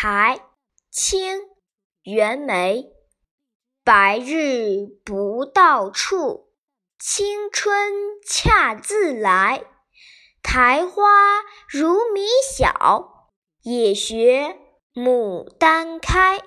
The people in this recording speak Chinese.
苔清袁枚白日不到处青春恰自来。苔花如米小也学牡丹开